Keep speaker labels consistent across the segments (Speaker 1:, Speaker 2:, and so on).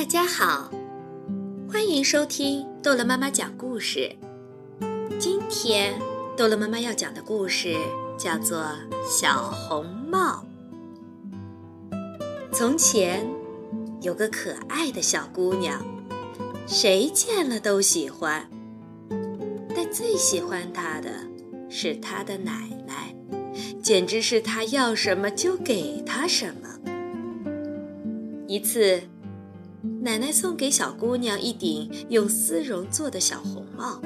Speaker 1: 大家好，欢迎收听逗乐妈妈讲故事。今天逗乐妈妈要讲的故事叫做《小红帽》。从前有个可爱的小姑娘，谁见了都喜欢，但最喜欢她的是她的奶奶，简直是她要什么就给她什么。一次，奶奶送给小姑娘一顶用丝绒做的小红帽，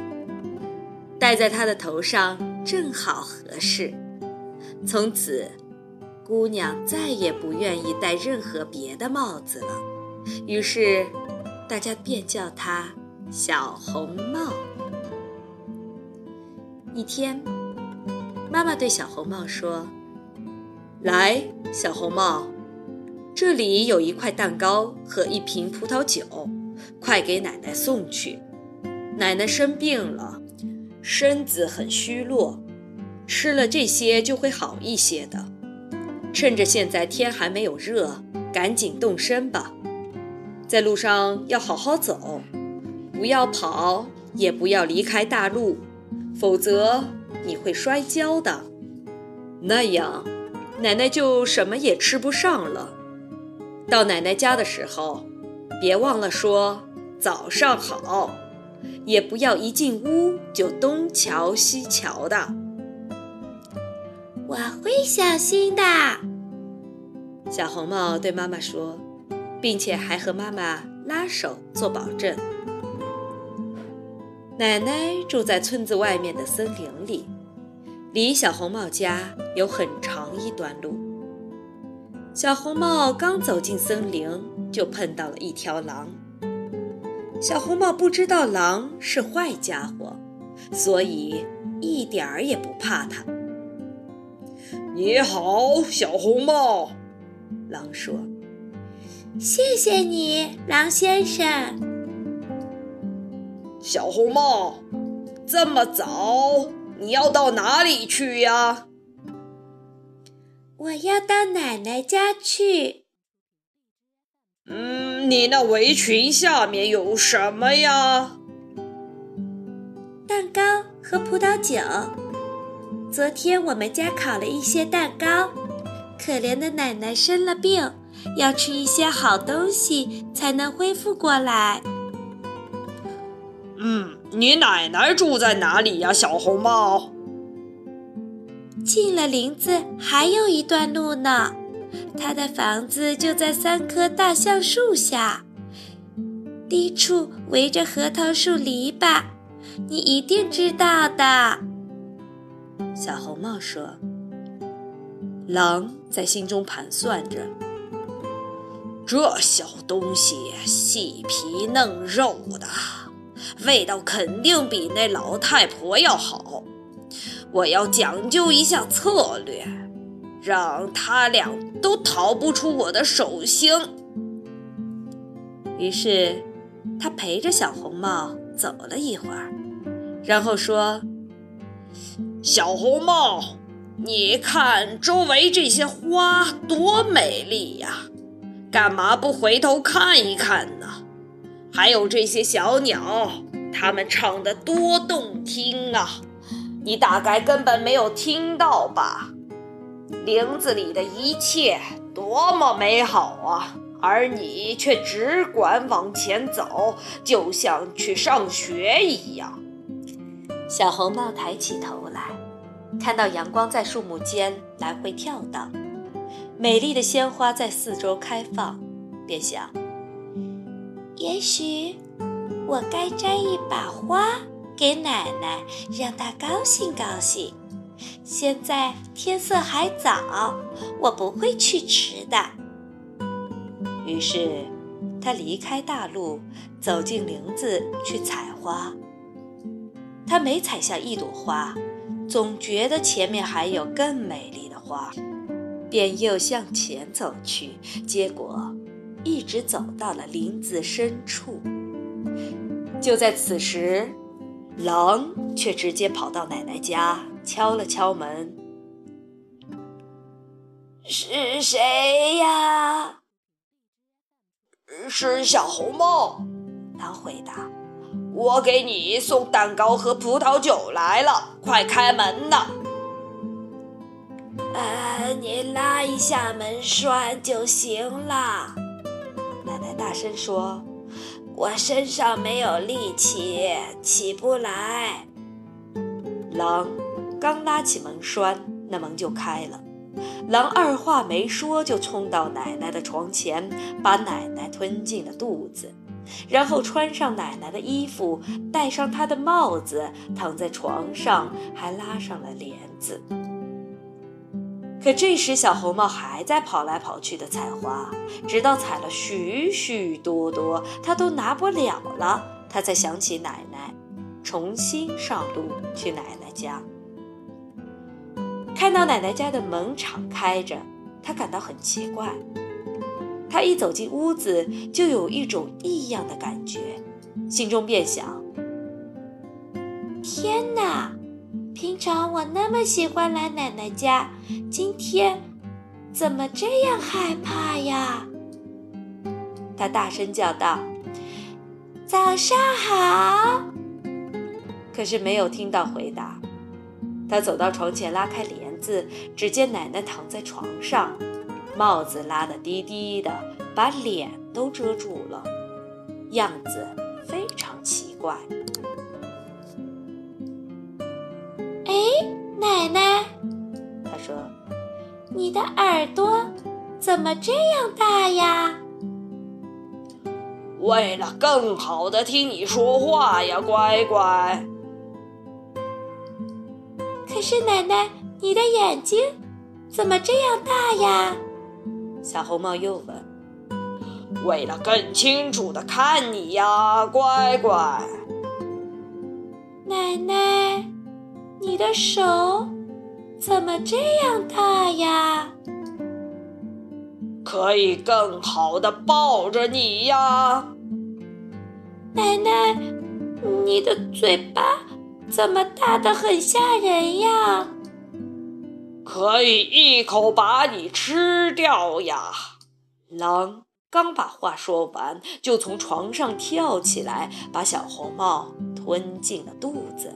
Speaker 1: 戴在她的头上正好合适。从此，姑娘再也不愿意戴任何别的帽子了。于是，大家便叫她小红帽。一天，妈妈对小红帽说：“来，小红帽。”这里有一块蛋糕和一瓶葡萄酒，快给奶奶送去。奶奶生病了，身子很虚弱，吃了这些就会好一些的。趁着现在天还没有热，赶紧动身吧。在路上要好好走，不要跑，也不要离开大路，否则你会摔跤的。那样，奶奶就什么也吃不上了。到奶奶家的时候，别忘了说早上好，也不要一进屋就东瞧西瞧的。
Speaker 2: 我会小心的，
Speaker 1: 小红帽对妈妈说，并且还和妈妈拉手做保证。奶奶住在村子外面的森林里，离小红帽家有很长一段路。小红帽刚走进森林，就碰到了一条狼。小红帽不知道狼是坏家伙，所以一点儿也不怕它。
Speaker 3: 你好，小红帽，
Speaker 1: 狼说：“
Speaker 2: 谢谢你，狼先生。”
Speaker 3: 小红帽，这么早，你要到哪里去呀？
Speaker 2: 我要到奶奶家去。
Speaker 3: 嗯，你那围裙下面有什么呀？
Speaker 2: 蛋糕和葡萄酒。昨天我们家烤了一些蛋糕。可怜的奶奶生了病，要吃一些好东西才能恢复过来。
Speaker 3: 嗯，你奶奶住在哪里呀，小红帽？
Speaker 2: 进了林子还有一段路呢，他的房子就在三棵大橡树下，低处围着核桃树篱笆，你一定知道的。
Speaker 1: 小红帽说：“狼在心中盘算着，
Speaker 3: 这小东西细皮嫩肉的，味道肯定比那老太婆要好。”我要讲究一下策略，让他俩都逃不出我的手心。
Speaker 1: 于是，他陪着小红帽走了一会儿，然后说：“
Speaker 3: 小红帽，你看周围这些花多美丽呀，干嘛不回头看一看呢？还有这些小鸟，它们唱得多动听啊！”你大概根本没有听到吧？林子里的一切多么美好啊！而你却只管往前走，就像去上学一样。
Speaker 1: 小红帽抬起头来，看到阳光在树木间来回跳荡，美丽的鲜花在四周开放，便想：
Speaker 2: 也许我该摘一把花。给奶奶，让她高兴高兴。现在天色还早，我不会去迟的。
Speaker 1: 于是，他离开大路，走进林子去采花。他每采下一朵花，总觉得前面还有更美丽的花，便又向前走去。结果，一直走到了林子深处。就在此时。狼却直接跑到奶奶家，敲了敲门：“
Speaker 4: 是谁呀？”“
Speaker 3: 是小红帽。
Speaker 2: 狼回答：“
Speaker 3: 我给你送蛋糕和葡萄酒来了，快开门呐！”
Speaker 2: 呃，你拉一下门栓就行了。奶奶大声说：“我身上没有力气，起不来。”
Speaker 1: 狼刚拉起门栓，那门就开了。狼二话没说，就冲到奶奶的床前，把奶奶吞进了肚子，然后穿上奶奶的衣服，戴上她的帽子，躺在床上，还拉上了帘子。可这时，小红帽还在跑来跑去的采花，直到采了许许多多，他都拿不了了，他才想起奶奶，重新上路去奶奶家。看到奶奶家的门敞开着，他感到很奇怪。他一走进屋子，就有一种异样的感觉，心中便想：
Speaker 2: 常我那么喜欢来奶奶家，今天怎么这样害怕呀？
Speaker 1: 他大声叫道：“
Speaker 2: 早上好！”
Speaker 1: 可是没有听到回答。他走到床前，拉开帘子，只见奶奶躺在床上，帽子拉得低低的，把脸都遮住了，样子非常奇怪。
Speaker 2: 哎，奶奶，
Speaker 1: 他说：“
Speaker 2: 你的耳朵怎么这样大呀？”
Speaker 3: 为了更好的听你说话呀，乖乖。
Speaker 2: 可是奶奶，你的眼睛怎么这样大呀？
Speaker 1: 小红帽又问。
Speaker 3: 为了更清楚的看你呀，乖乖。
Speaker 2: 奶奶，你的手怎么这样大呀？
Speaker 3: 可以更好的抱着你呀。
Speaker 2: 奶奶，你的嘴巴。怎么大的很吓人呀？
Speaker 3: 可以一口把你吃掉呀！
Speaker 1: 狼刚把话说完，就从床上跳起来，把小红帽吞进了肚子。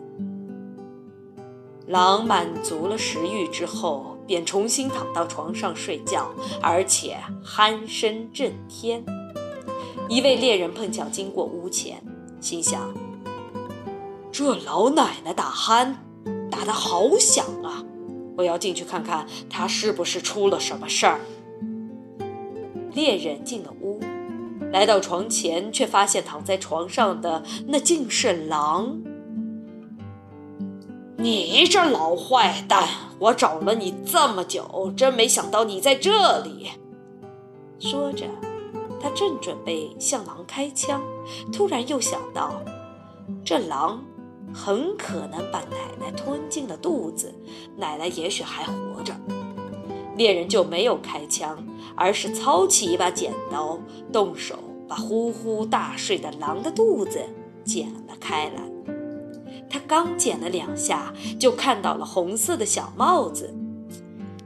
Speaker 1: 狼满足了食欲之后，便重新躺到床上睡觉，而且鼾声震天。一位猎人碰巧经过屋前，心想。这老奶奶打鼾，打得好响啊！我要进去看看，她是不是出了什么事儿。猎人进了屋，来到床前，却发现躺在床上的那竟是狼。你这老坏蛋，我找了你这么久，真没想到你在这里。说着，他正准备向狼开枪，突然又想到，这狼。很可能把奶奶吞进了肚子，奶奶也许还活着。猎人就没有开枪，而是操起一把剪刀，动手把呼呼大睡的狼的肚子剪了开来。他刚剪了两下，就看到了红色的小帽子。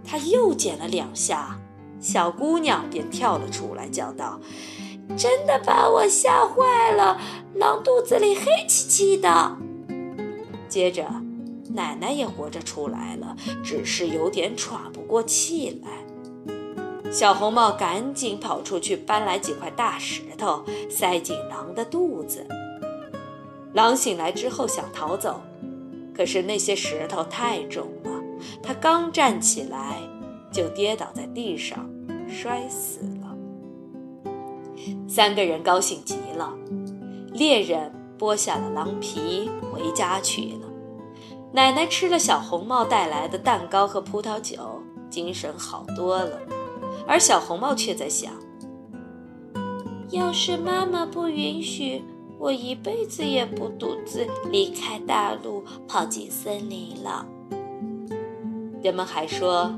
Speaker 1: 他又剪了两下，小姑娘便跳了出来，叫道：“
Speaker 2: 真的把我吓坏了！狼肚子里黑漆漆的。”
Speaker 1: 接着，奶奶也活着出来了，只是有点喘不过气来。小红帽赶紧跑出去搬来几块大石头，塞进狼的肚子。狼醒来之后想逃走，可是那些石头太重了，他刚站起来就跌倒在地上，摔死了。三个人高兴极了，猎人。剥下了狼皮，回家去了。奶奶吃了小红帽带来的蛋糕和葡萄酒，精神好多了。而小红帽却在想：
Speaker 2: 要是妈妈不允许，我一辈子也不独自离开大陆，跑进森林了。
Speaker 1: 人们还说，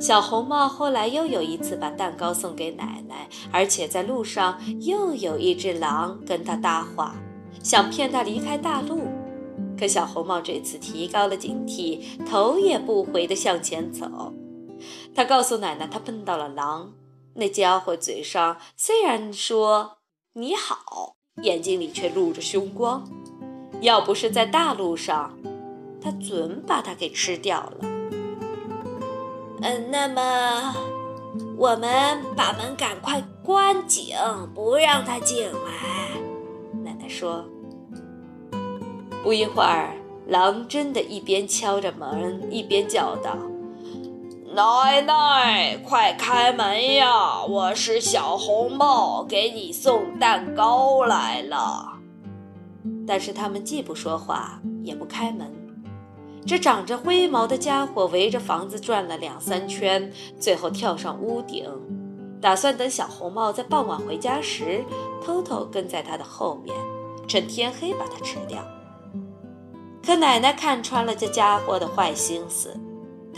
Speaker 1: 小红帽后来又有一次把蛋糕送给奶奶，而且在路上又有一只狼跟他搭话。想骗他离开大陆，可小红帽这次提高了警惕，头也不回地向前走。他告诉奶奶，他碰到了狼，那家伙嘴上虽然说你好，眼睛里却露着凶光。要不是在大路上，他准把它给吃掉了。
Speaker 2: 嗯，那么我们把门赶快关紧，不让他进来。
Speaker 1: 奶奶说。不一会儿，狼真的一边敲着门，一边叫道：“
Speaker 3: 奶奶，快开门呀！我是小红帽，给你送蛋糕来了。”
Speaker 1: 但是他们既不说话，也不开门。这长着灰毛的家伙围着房子转了两三圈，最后跳上屋顶，打算等小红帽在傍晚回家时，偷偷跟在他的后面，趁天黑把它吃掉。可奶奶看穿了这家伙的坏心思，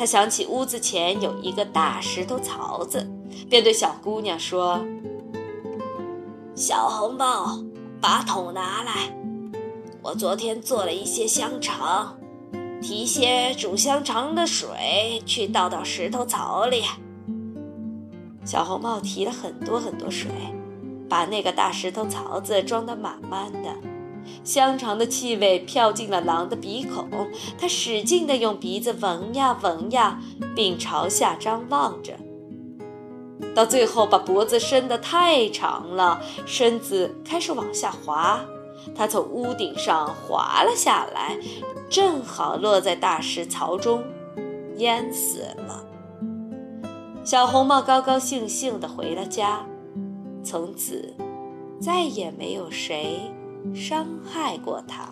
Speaker 1: 他想起屋子前有一个大石头槽子，便对小姑娘说：“
Speaker 2: 小红帽，把桶拿来。”我昨天做了一些香肠，提些煮香肠的水去倒到石头槽里。
Speaker 1: 小红帽提了很多很多水，把那个大石头槽子装得满满的。香肠的气味飘进了狼的鼻孔，他使劲地用鼻子闻呀闻呀，并朝下张望着，到最后把脖子伸得太长了，身子开始往下滑。他从屋顶上滑了下来，正好落在大石槽中，淹死了。小红帽高高兴兴地回了家，从此再也没有谁伤害过他。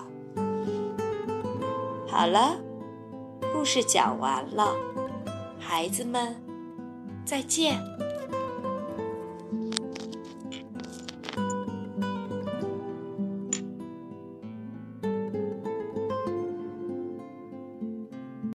Speaker 1: 好了，故事讲完了，孩子们，再见。